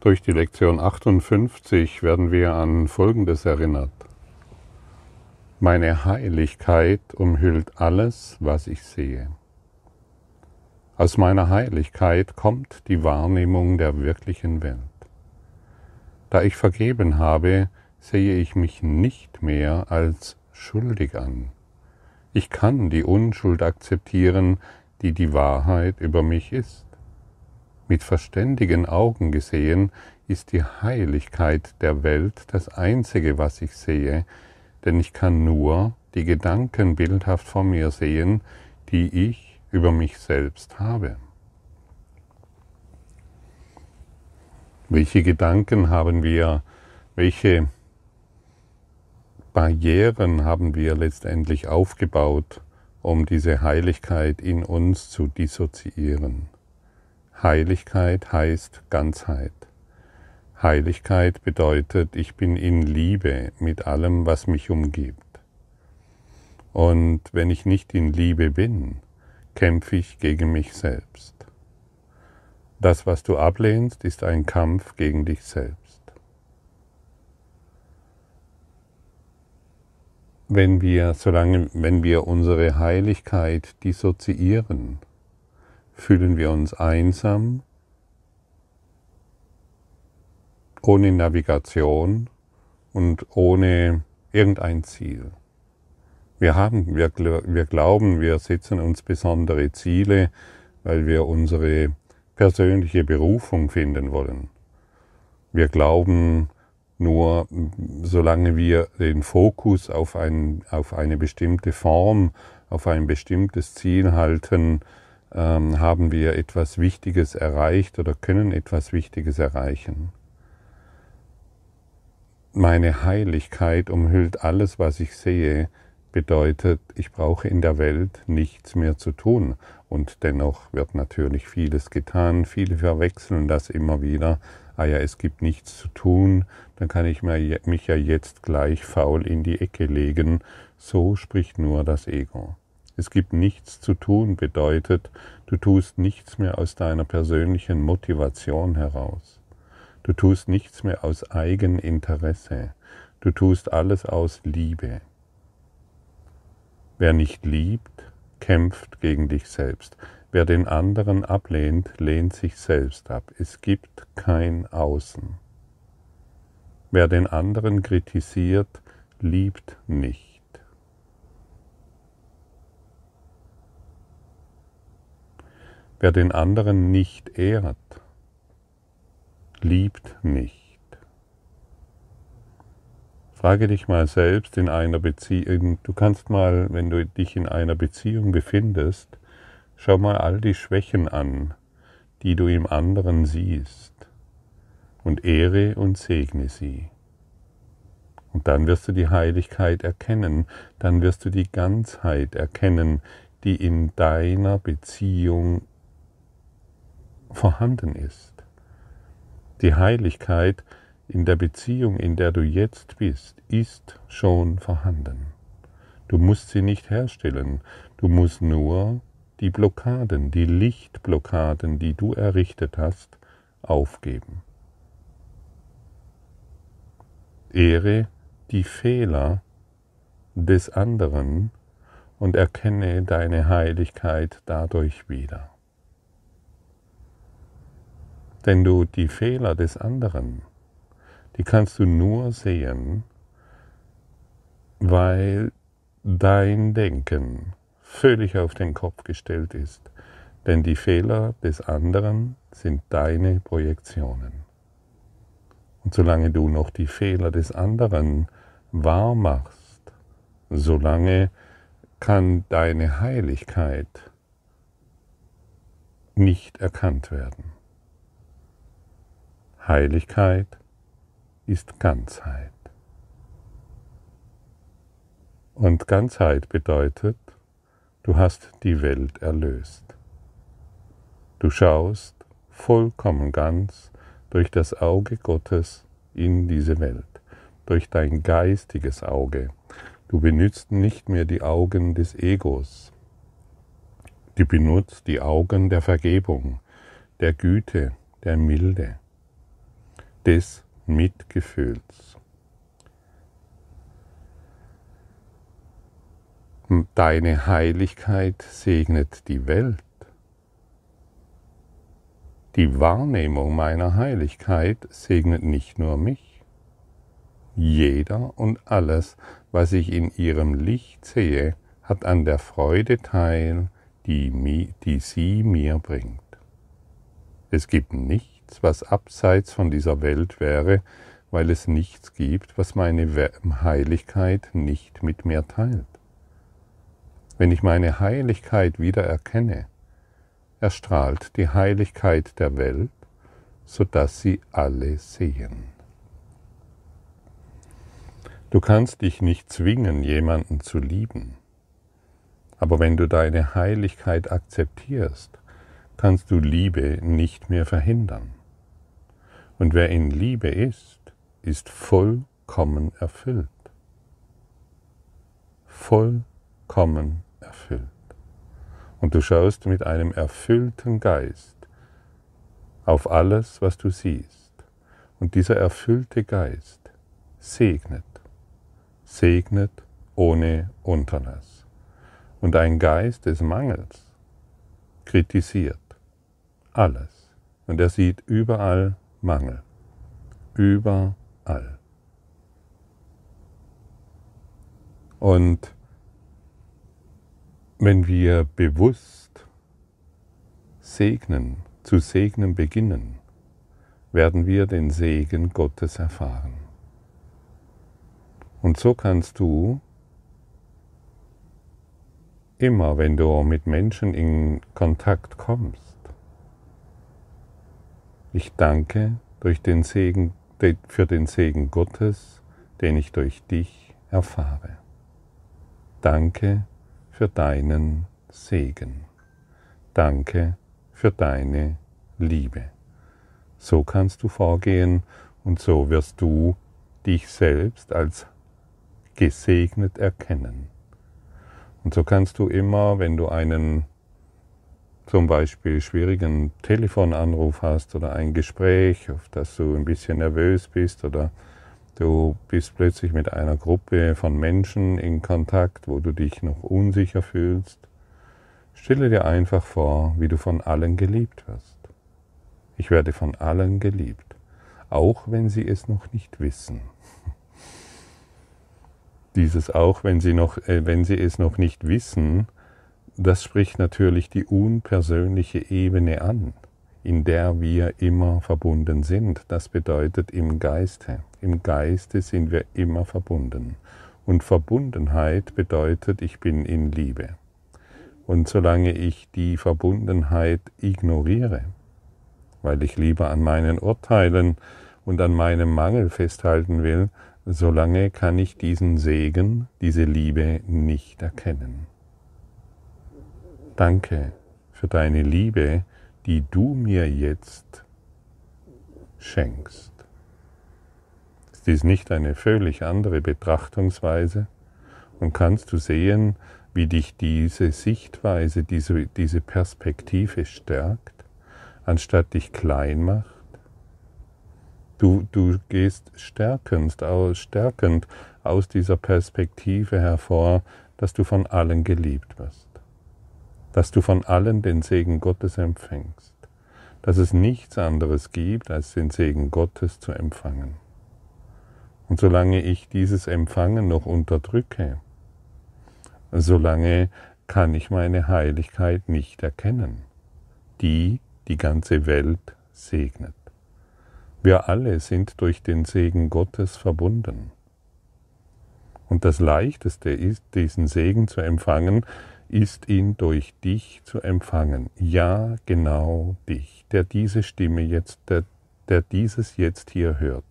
Durch die Lektion 58 werden wir an Folgendes erinnert. Meine Heiligkeit umhüllt alles, was ich sehe. Aus meiner Heiligkeit kommt die Wahrnehmung der wirklichen Welt. Da ich vergeben habe, sehe ich mich nicht mehr als schuldig an. Ich kann die Unschuld akzeptieren, die die Wahrheit über mich ist. Mit verständigen Augen gesehen ist die Heiligkeit der Welt das Einzige, was ich sehe, denn ich kann nur die Gedanken bildhaft vor mir sehen, die ich über mich selbst habe. Welche Gedanken haben wir, welche Barrieren haben wir letztendlich aufgebaut, um diese Heiligkeit in uns zu dissoziieren? Heiligkeit heißt Ganzheit. Heiligkeit bedeutet, ich bin in Liebe mit allem, was mich umgibt. Und wenn ich nicht in Liebe bin, kämpfe ich gegen mich selbst. Das, was du ablehnst, ist ein Kampf gegen dich selbst. Wenn wir, solange, wenn wir unsere Heiligkeit dissoziieren, fühlen wir uns einsam, ohne Navigation und ohne irgendein Ziel. Wir, haben, wir, wir glauben, wir setzen uns besondere Ziele, weil wir unsere persönliche Berufung finden wollen. Wir glauben nur, solange wir den Fokus auf, ein, auf eine bestimmte Form, auf ein bestimmtes Ziel halten, haben wir etwas Wichtiges erreicht oder können etwas Wichtiges erreichen. Meine Heiligkeit umhüllt alles, was ich sehe, bedeutet, ich brauche in der Welt nichts mehr zu tun. Und dennoch wird natürlich vieles getan. Viele verwechseln das immer wieder. Ah ja, es gibt nichts zu tun, dann kann ich mich ja jetzt gleich faul in die Ecke legen. So spricht nur das Ego. Es gibt nichts zu tun bedeutet, du tust nichts mehr aus deiner persönlichen Motivation heraus. Du tust nichts mehr aus Eigeninteresse. Du tust alles aus Liebe. Wer nicht liebt, kämpft gegen dich selbst. Wer den anderen ablehnt, lehnt sich selbst ab. Es gibt kein Außen. Wer den anderen kritisiert, liebt nicht. Wer den anderen nicht ehrt, liebt nicht. Frage dich mal selbst in einer Beziehung, du kannst mal, wenn du dich in einer Beziehung befindest, schau mal all die Schwächen an, die du im anderen siehst, und ehre und segne sie. Und dann wirst du die Heiligkeit erkennen, dann wirst du die Ganzheit erkennen, die in deiner Beziehung vorhanden ist. Die Heiligkeit in der Beziehung, in der du jetzt bist, ist schon vorhanden. Du musst sie nicht herstellen, du musst nur die Blockaden, die Lichtblockaden, die du errichtet hast, aufgeben. Ehre die Fehler des anderen und erkenne deine Heiligkeit dadurch wieder. Denn du die Fehler des anderen, die kannst du nur sehen, weil dein Denken völlig auf den Kopf gestellt ist. Denn die Fehler des anderen sind deine Projektionen. Und solange du noch die Fehler des anderen wahr machst, solange kann deine Heiligkeit nicht erkannt werden. Heiligkeit ist Ganzheit. Und Ganzheit bedeutet, du hast die Welt erlöst. Du schaust vollkommen ganz durch das Auge Gottes in diese Welt, durch dein geistiges Auge. Du benutzt nicht mehr die Augen des Egos. Du benutzt die Augen der Vergebung, der Güte, der Milde. Des Mitgefühls. Deine Heiligkeit segnet die Welt. Die Wahrnehmung meiner Heiligkeit segnet nicht nur mich. Jeder und alles, was ich in ihrem Licht sehe, hat an der Freude teil, die, die sie mir bringt. Es gibt nichts, was abseits von dieser Welt wäre, weil es nichts gibt, was meine Heiligkeit nicht mit mir teilt. Wenn ich meine Heiligkeit wieder erkenne, erstrahlt die Heiligkeit der Welt, sodass sie alle sehen. Du kannst dich nicht zwingen, jemanden zu lieben, aber wenn du deine Heiligkeit akzeptierst, kannst du Liebe nicht mehr verhindern. Und wer in Liebe ist, ist vollkommen erfüllt. Vollkommen erfüllt. Und du schaust mit einem erfüllten Geist auf alles, was du siehst. Und dieser erfüllte Geist segnet, segnet ohne Unterlass. Und ein Geist des Mangels kritisiert, alles. Und er sieht überall Mangel. Überall. Und wenn wir bewusst segnen, zu segnen beginnen, werden wir den Segen Gottes erfahren. Und so kannst du immer, wenn du mit Menschen in Kontakt kommst, ich danke durch den Segen, für den Segen Gottes, den ich durch dich erfahre. Danke für deinen Segen. Danke für deine Liebe. So kannst du vorgehen und so wirst du dich selbst als gesegnet erkennen. Und so kannst du immer, wenn du einen zum Beispiel schwierigen Telefonanruf hast oder ein Gespräch, auf das du ein bisschen nervös bist oder du bist plötzlich mit einer Gruppe von Menschen in Kontakt, wo du dich noch unsicher fühlst, stelle dir einfach vor, wie du von allen geliebt wirst. Ich werde von allen geliebt, auch wenn sie es noch nicht wissen. Dieses auch, wenn sie, noch, äh, wenn sie es noch nicht wissen, das spricht natürlich die unpersönliche Ebene an, in der wir immer verbunden sind. Das bedeutet im Geiste. Im Geiste sind wir immer verbunden. Und Verbundenheit bedeutet, ich bin in Liebe. Und solange ich die Verbundenheit ignoriere, weil ich lieber an meinen Urteilen und an meinem Mangel festhalten will, solange kann ich diesen Segen, diese Liebe nicht erkennen. Danke für deine Liebe, die du mir jetzt schenkst. Ist dies nicht eine völlig andere Betrachtungsweise? Und kannst du sehen, wie dich diese Sichtweise, diese, diese Perspektive stärkt, anstatt dich klein macht? Du, du gehst stärkend stärkend aus dieser Perspektive hervor, dass du von allen geliebt wirst dass du von allen den Segen Gottes empfängst, dass es nichts anderes gibt, als den Segen Gottes zu empfangen. Und solange ich dieses Empfangen noch unterdrücke, solange kann ich meine Heiligkeit nicht erkennen, die die ganze Welt segnet. Wir alle sind durch den Segen Gottes verbunden. Und das Leichteste ist, diesen Segen zu empfangen, ist ihn durch dich zu empfangen. Ja, genau dich, der diese Stimme jetzt, der, der dieses jetzt hier hört.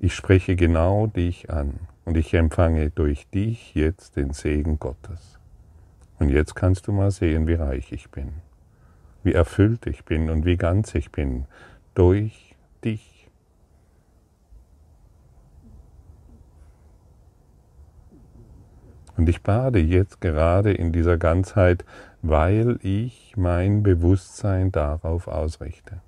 Ich spreche genau dich an und ich empfange durch dich jetzt den Segen Gottes. Und jetzt kannst du mal sehen, wie reich ich bin, wie erfüllt ich bin und wie ganz ich bin durch dich. Und ich bade jetzt gerade in dieser Ganzheit, weil ich mein Bewusstsein darauf ausrichte.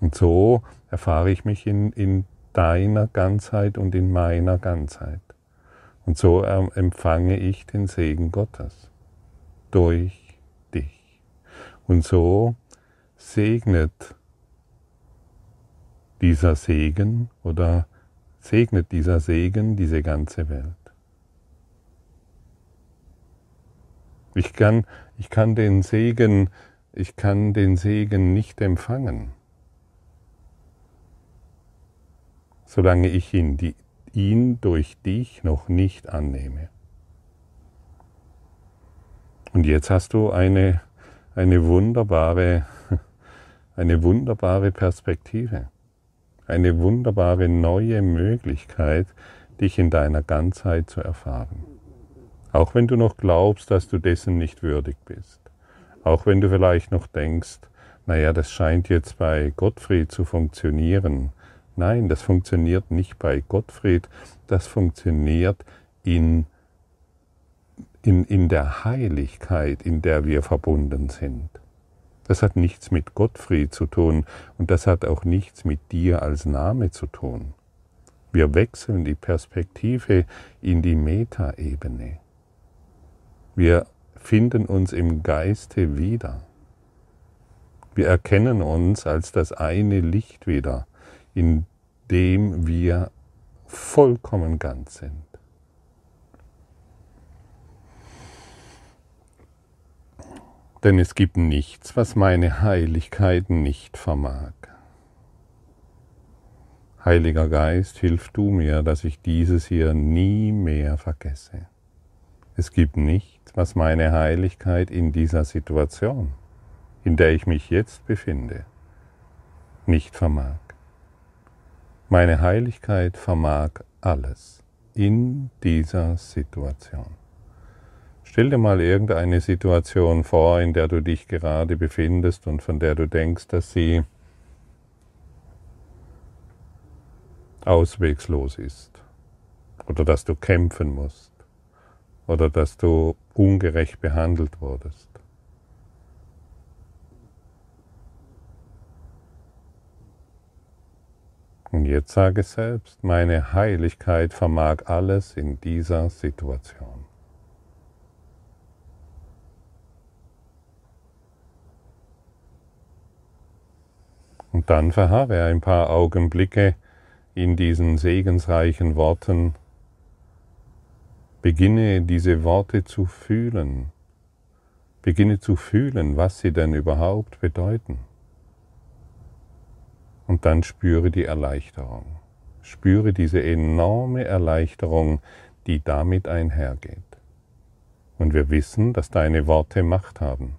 Und so erfahre ich mich in, in deiner Ganzheit und in meiner Ganzheit. Und so empfange ich den Segen Gottes durch dich. Und so segnet dieser Segen oder segnet dieser Segen diese ganze Welt. Ich kann, ich kann den Segen, ich kann den Segen nicht empfangen, solange ich ihn, die, ihn durch dich noch nicht annehme. Und jetzt hast du eine, eine wunderbare, eine wunderbare Perspektive, eine wunderbare neue Möglichkeit, dich in deiner Ganzheit zu erfahren. Auch wenn du noch glaubst, dass du dessen nicht würdig bist. Auch wenn du vielleicht noch denkst, naja, das scheint jetzt bei Gottfried zu funktionieren. Nein, das funktioniert nicht bei Gottfried, das funktioniert in, in, in der Heiligkeit, in der wir verbunden sind. Das hat nichts mit Gottfried zu tun und das hat auch nichts mit dir als Name zu tun. Wir wechseln die Perspektive in die Metaebene. Wir finden uns im Geiste wieder. Wir erkennen uns als das eine Licht wieder, in dem wir vollkommen ganz sind. Denn es gibt nichts, was meine Heiligkeit nicht vermag. Heiliger Geist, hilf du mir, dass ich dieses hier nie mehr vergesse. Es gibt nichts, was meine Heiligkeit in dieser Situation, in der ich mich jetzt befinde, nicht vermag. Meine Heiligkeit vermag alles in dieser Situation. Stell dir mal irgendeine Situation vor, in der du dich gerade befindest und von der du denkst, dass sie auswegslos ist oder dass du kämpfen musst oder dass du ungerecht behandelt wurdest. Und jetzt sage selbst, meine Heiligkeit vermag alles in dieser Situation. Und dann verharre ein paar Augenblicke in diesen segensreichen Worten Beginne diese Worte zu fühlen. Beginne zu fühlen, was sie denn überhaupt bedeuten. Und dann spüre die Erleichterung. Spüre diese enorme Erleichterung, die damit einhergeht. Und wir wissen, dass deine Worte Macht haben.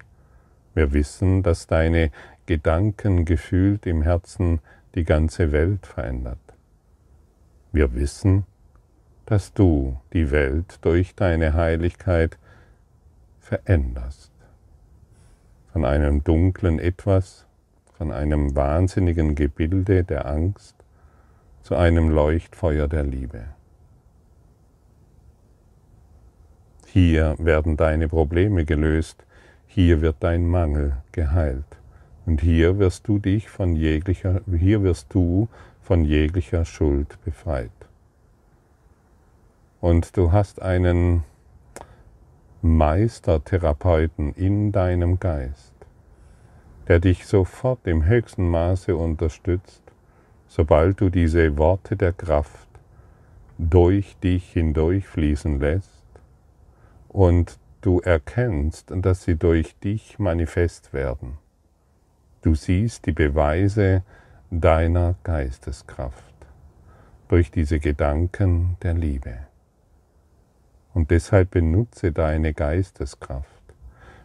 Wir wissen, dass deine Gedanken gefühlt im Herzen die ganze Welt verändert. Wir wissen, dass du die Welt durch deine Heiligkeit veränderst. Von einem dunklen Etwas, von einem wahnsinnigen Gebilde der Angst zu einem Leuchtfeuer der Liebe. Hier werden deine Probleme gelöst, hier wird dein Mangel geheilt und hier wirst du dich von jeglicher, hier wirst du von jeglicher Schuld befreit und du hast einen Meistertherapeuten in deinem Geist, der dich sofort im höchsten Maße unterstützt, sobald du diese Worte der Kraft durch dich hindurchfließen lässt und du erkennst, dass sie durch dich manifest werden. Du siehst die Beweise deiner Geisteskraft durch diese Gedanken der Liebe. Und deshalb benutze deine Geisteskraft,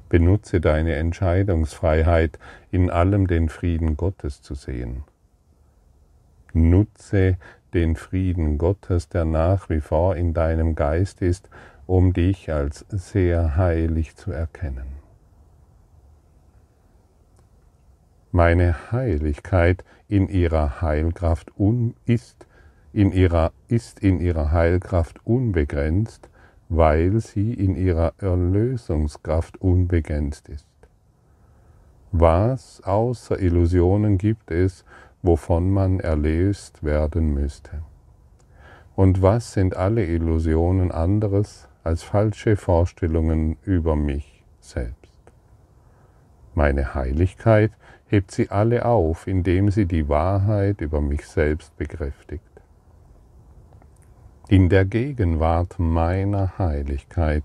benutze deine Entscheidungsfreiheit, in allem den Frieden Gottes zu sehen. Nutze den Frieden Gottes, der nach wie vor in deinem Geist ist, um dich als sehr heilig zu erkennen. Meine Heiligkeit in ihrer Heilkraft un ist, in ihrer, ist in ihrer Heilkraft unbegrenzt weil sie in ihrer Erlösungskraft unbegrenzt ist. Was außer Illusionen gibt es, wovon man erlöst werden müsste. Und was sind alle Illusionen anderes als falsche Vorstellungen über mich selbst? Meine Heiligkeit hebt sie alle auf, indem sie die Wahrheit über mich selbst bekräftigt. In der Gegenwart meiner Heiligkeit,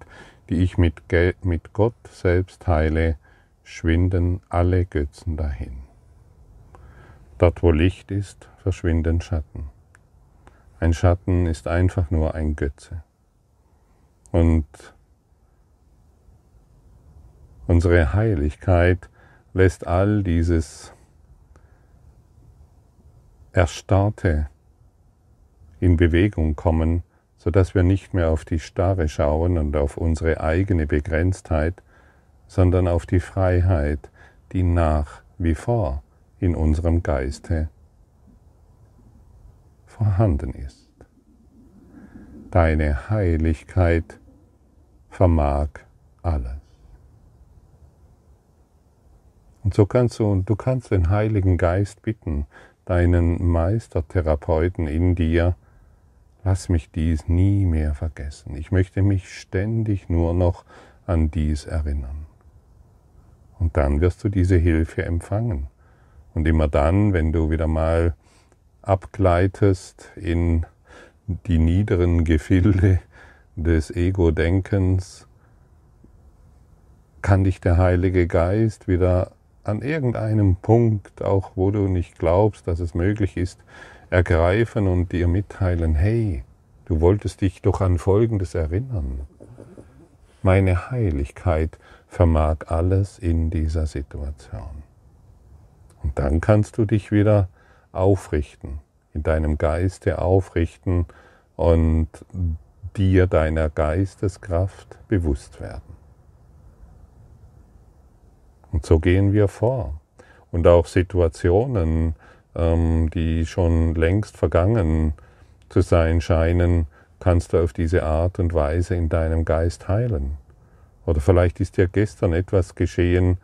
die ich mit, mit Gott selbst teile, schwinden alle Götzen dahin. Dort, wo Licht ist, verschwinden Schatten. Ein Schatten ist einfach nur ein Götze. Und unsere Heiligkeit lässt all dieses Erstarrte in Bewegung kommen, sodass wir nicht mehr auf die Starre schauen und auf unsere eigene Begrenztheit, sondern auf die Freiheit, die nach wie vor in unserem Geiste vorhanden ist. Deine Heiligkeit vermag alles. Und so kannst du, du kannst den Heiligen Geist bitten, deinen Meistertherapeuten in dir, lass mich dies nie mehr vergessen. Ich möchte mich ständig nur noch an dies erinnern. Und dann wirst du diese Hilfe empfangen. Und immer dann, wenn du wieder mal abgleitest in die niederen Gefilde des Ego-Denkens, kann dich der Heilige Geist wieder an irgendeinem Punkt, auch wo du nicht glaubst, dass es möglich ist, ergreifen und dir mitteilen, hey, du wolltest dich doch an Folgendes erinnern. Meine Heiligkeit vermag alles in dieser Situation. Und dann kannst du dich wieder aufrichten, in deinem Geiste aufrichten und dir deiner Geisteskraft bewusst werden. Und so gehen wir vor. Und auch Situationen, ähm, die schon längst vergangen zu sein scheinen, kannst du auf diese Art und Weise in deinem Geist heilen. Oder vielleicht ist dir gestern etwas geschehen,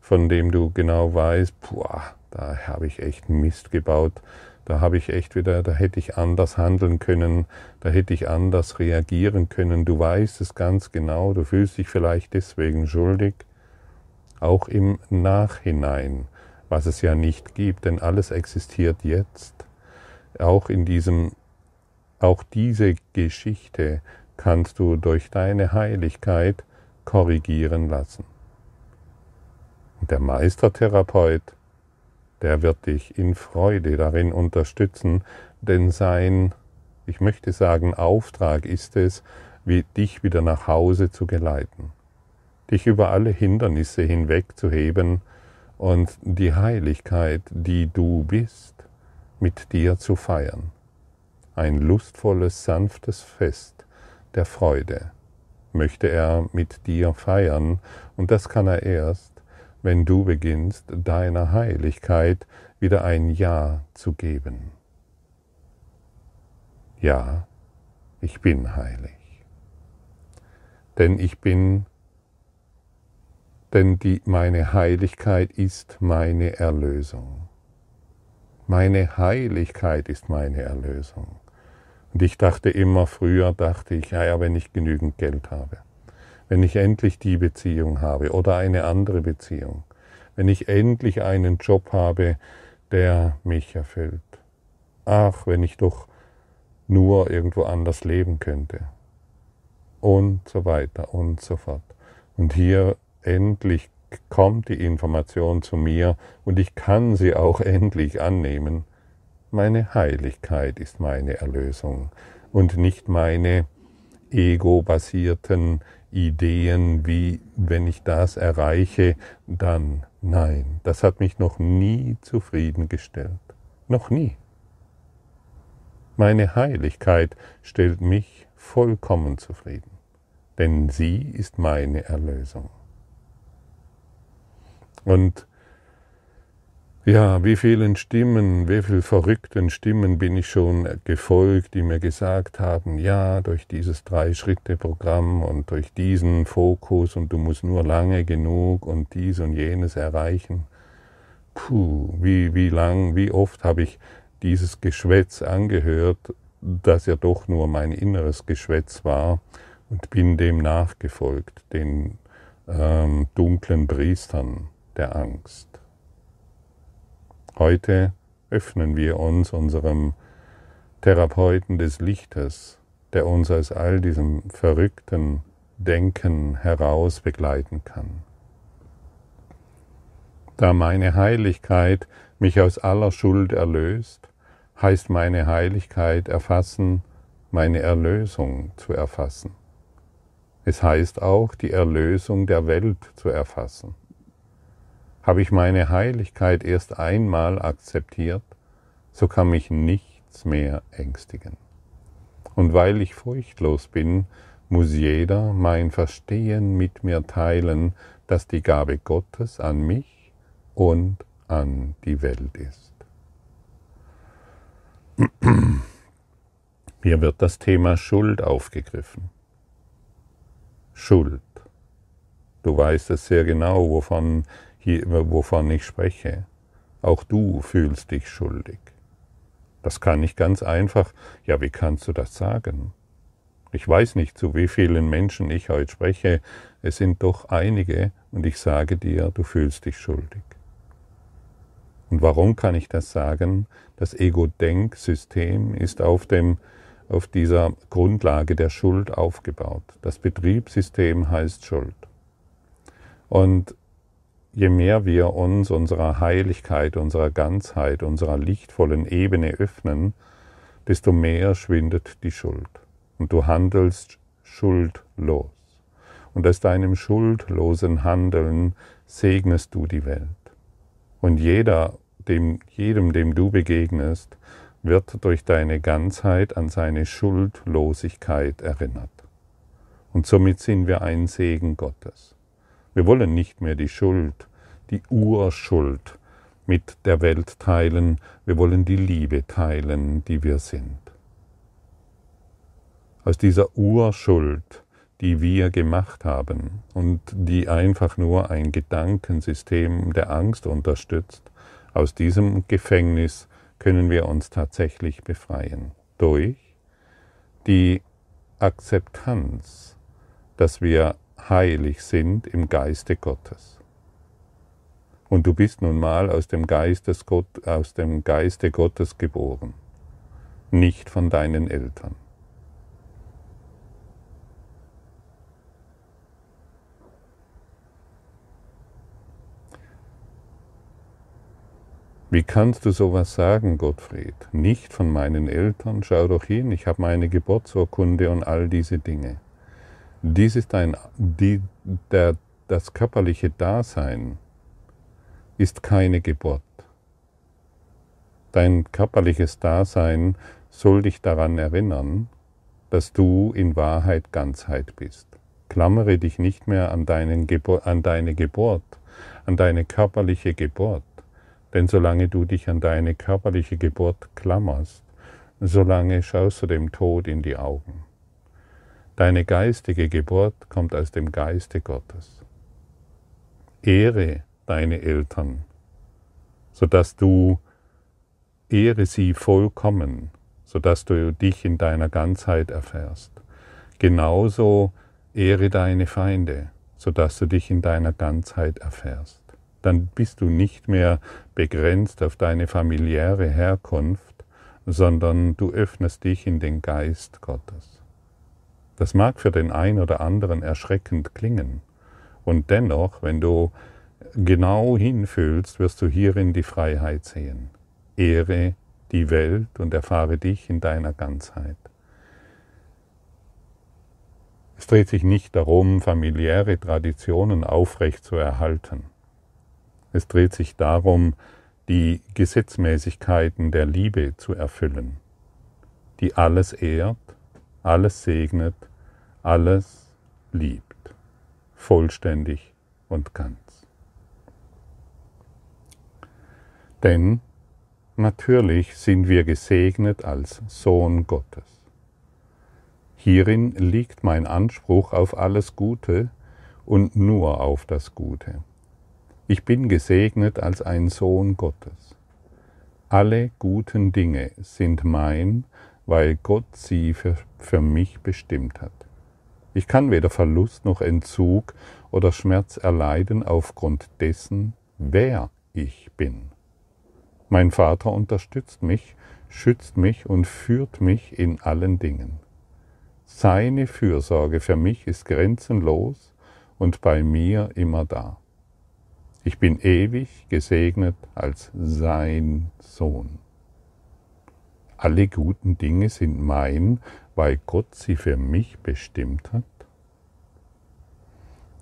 von dem du genau weißt, boah, da habe ich echt Mist gebaut, da habe ich echt wieder, da hätte ich anders handeln können, da hätte ich anders reagieren können. Du weißt es ganz genau, du fühlst dich vielleicht deswegen schuldig, auch im Nachhinein, was es ja nicht gibt, denn alles existiert jetzt. Auch in diesem, auch diese Geschichte kannst du durch deine Heiligkeit korrigieren lassen. Und der Meistertherapeut, der wird dich in Freude darin unterstützen, denn sein, ich möchte sagen, Auftrag ist es, dich wieder nach Hause zu geleiten, dich über alle Hindernisse hinwegzuheben und die Heiligkeit, die du bist, mit dir zu feiern. Ein lustvolles, sanftes Fest der Freude möchte er mit dir feiern, und das kann er erst, wenn du beginnst, deiner Heiligkeit wieder ein Ja zu geben. Ja, ich bin heilig. Denn ich bin, denn die, meine Heiligkeit ist meine Erlösung. Meine Heiligkeit ist meine Erlösung. Und ich dachte immer früher, dachte ich, ja, ja, wenn ich genügend Geld habe wenn ich endlich die Beziehung habe oder eine andere Beziehung, wenn ich endlich einen Job habe, der mich erfüllt. Ach, wenn ich doch nur irgendwo anders leben könnte. Und so weiter und so fort. Und hier endlich kommt die Information zu mir und ich kann sie auch endlich annehmen. Meine Heiligkeit ist meine Erlösung und nicht meine ego-basierten Ideen wie, wenn ich das erreiche, dann nein. Das hat mich noch nie zufriedengestellt. Noch nie. Meine Heiligkeit stellt mich vollkommen zufrieden, denn sie ist meine Erlösung. Und ja, wie vielen Stimmen, wie vielen verrückten Stimmen bin ich schon gefolgt, die mir gesagt haben, ja, durch dieses Drei-Schritte-Programm und durch diesen Fokus und du musst nur lange genug und dies und jenes erreichen. puh, wie, wie lang, wie oft habe ich dieses Geschwätz angehört, das ja doch nur mein inneres Geschwätz war und bin dem nachgefolgt, den ähm, dunklen Priestern der Angst. Heute öffnen wir uns unserem Therapeuten des Lichtes, der uns aus all diesem verrückten Denken heraus begleiten kann. Da meine Heiligkeit mich aus aller Schuld erlöst, heißt meine Heiligkeit erfassen, meine Erlösung zu erfassen. Es heißt auch, die Erlösung der Welt zu erfassen. Habe ich meine Heiligkeit erst einmal akzeptiert, so kann mich nichts mehr ängstigen. Und weil ich furchtlos bin, muss jeder mein Verstehen mit mir teilen, dass die Gabe Gottes an mich und an die Welt ist. Hier wird das Thema Schuld aufgegriffen. Schuld. Du weißt es sehr genau, wovon, hier, wovon ich spreche. Auch du fühlst dich schuldig. Das kann ich ganz einfach. Ja, wie kannst du das sagen? Ich weiß nicht, zu wie vielen Menschen ich heute spreche. Es sind doch einige und ich sage dir, du fühlst dich schuldig. Und warum kann ich das sagen? Das Ego-Denksystem ist auf, dem, auf dieser Grundlage der Schuld aufgebaut. Das Betriebssystem heißt Schuld. Und je mehr wir uns unserer Heiligkeit, unserer Ganzheit, unserer lichtvollen Ebene öffnen, desto mehr schwindet die Schuld. Und du handelst schuldlos. Und aus deinem schuldlosen Handeln segnest du die Welt. Und jeder, dem, jedem, dem du begegnest, wird durch deine Ganzheit an seine Schuldlosigkeit erinnert. Und somit sind wir ein Segen Gottes. Wir wollen nicht mehr die Schuld, die Urschuld mit der Welt teilen, wir wollen die Liebe teilen, die wir sind. Aus dieser Urschuld, die wir gemacht haben und die einfach nur ein Gedankensystem der Angst unterstützt, aus diesem Gefängnis können wir uns tatsächlich befreien durch die Akzeptanz, dass wir heilig sind im Geiste Gottes. Und du bist nun mal aus dem, Gott, aus dem Geiste Gottes geboren, nicht von deinen Eltern. Wie kannst du sowas sagen, Gottfried? Nicht von meinen Eltern, schau doch hin, ich habe meine Geburtsurkunde und all diese Dinge. Dies ist ein, die, der, das körperliche Dasein ist keine Geburt. Dein körperliches Dasein soll dich daran erinnern, dass du in Wahrheit Ganzheit bist. Klammere dich nicht mehr an, an deine Geburt, an deine körperliche Geburt, denn solange du dich an deine körperliche Geburt klammerst, solange schaust du dem Tod in die Augen. Deine geistige Geburt kommt aus dem Geiste Gottes. Ehre deine Eltern, sodass du ehre sie vollkommen, sodass du dich in deiner Ganzheit erfährst. Genauso ehre deine Feinde, sodass du dich in deiner Ganzheit erfährst. Dann bist du nicht mehr begrenzt auf deine familiäre Herkunft, sondern du öffnest dich in den Geist Gottes. Das mag für den einen oder anderen erschreckend klingen. Und dennoch, wenn du genau hinfühlst, wirst du hierin die Freiheit sehen. Ehre die Welt und erfahre dich in deiner Ganzheit. Es dreht sich nicht darum, familiäre Traditionen aufrecht zu erhalten. Es dreht sich darum, die Gesetzmäßigkeiten der Liebe zu erfüllen, die alles ehrt alles segnet, alles liebt, vollständig und ganz. Denn natürlich sind wir gesegnet als Sohn Gottes. Hierin liegt mein Anspruch auf alles Gute und nur auf das Gute. Ich bin gesegnet als ein Sohn Gottes. Alle guten Dinge sind mein, weil Gott sie für, für mich bestimmt hat. Ich kann weder Verlust noch Entzug oder Schmerz erleiden aufgrund dessen, wer ich bin. Mein Vater unterstützt mich, schützt mich und führt mich in allen Dingen. Seine Fürsorge für mich ist grenzenlos und bei mir immer da. Ich bin ewig gesegnet als sein Sohn. Alle guten Dinge sind mein, weil Gott sie für mich bestimmt hat.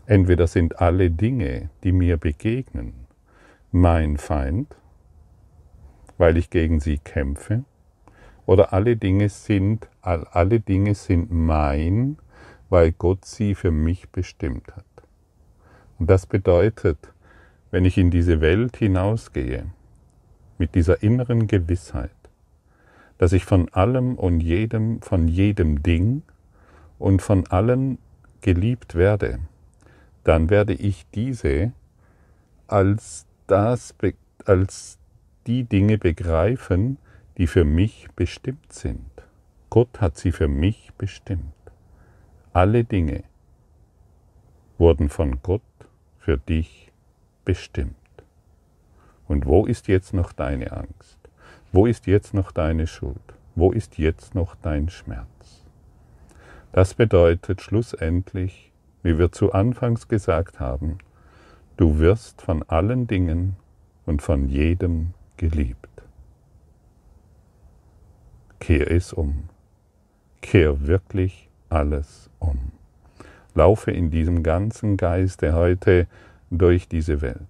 Entweder sind alle Dinge, die mir begegnen, mein Feind, weil ich gegen sie kämpfe, oder alle Dinge sind, alle Dinge sind mein, weil Gott sie für mich bestimmt hat. Und das bedeutet, wenn ich in diese Welt hinausgehe, mit dieser inneren Gewissheit, dass ich von allem und jedem, von jedem Ding und von allen geliebt werde, dann werde ich diese als das, als die Dinge begreifen, die für mich bestimmt sind. Gott hat sie für mich bestimmt. Alle Dinge wurden von Gott für dich bestimmt. Und wo ist jetzt noch deine Angst? Wo ist jetzt noch deine Schuld? Wo ist jetzt noch dein Schmerz? Das bedeutet schlussendlich, wie wir zu Anfangs gesagt haben, du wirst von allen Dingen und von jedem geliebt. Kehr es um. Kehr wirklich alles um. Laufe in diesem ganzen Geiste heute durch diese Welt.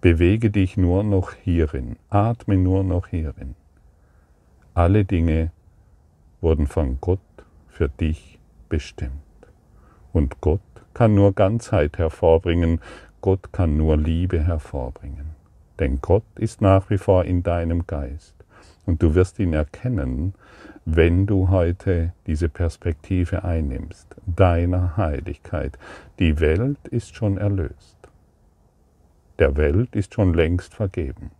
Bewege dich nur noch hierin, atme nur noch hierin. Alle Dinge wurden von Gott für dich bestimmt. Und Gott kann nur Ganzheit hervorbringen, Gott kann nur Liebe hervorbringen. Denn Gott ist nach wie vor in deinem Geist. Und du wirst ihn erkennen, wenn du heute diese Perspektive einnimmst, deiner Heiligkeit. Die Welt ist schon erlöst der Welt ist schon längst vergeben.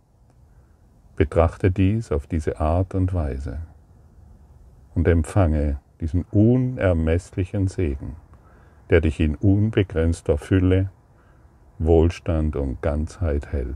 Betrachte dies auf diese Art und Weise und empfange diesen unermesslichen Segen, der dich in unbegrenzter Fülle, Wohlstand und Ganzheit hält.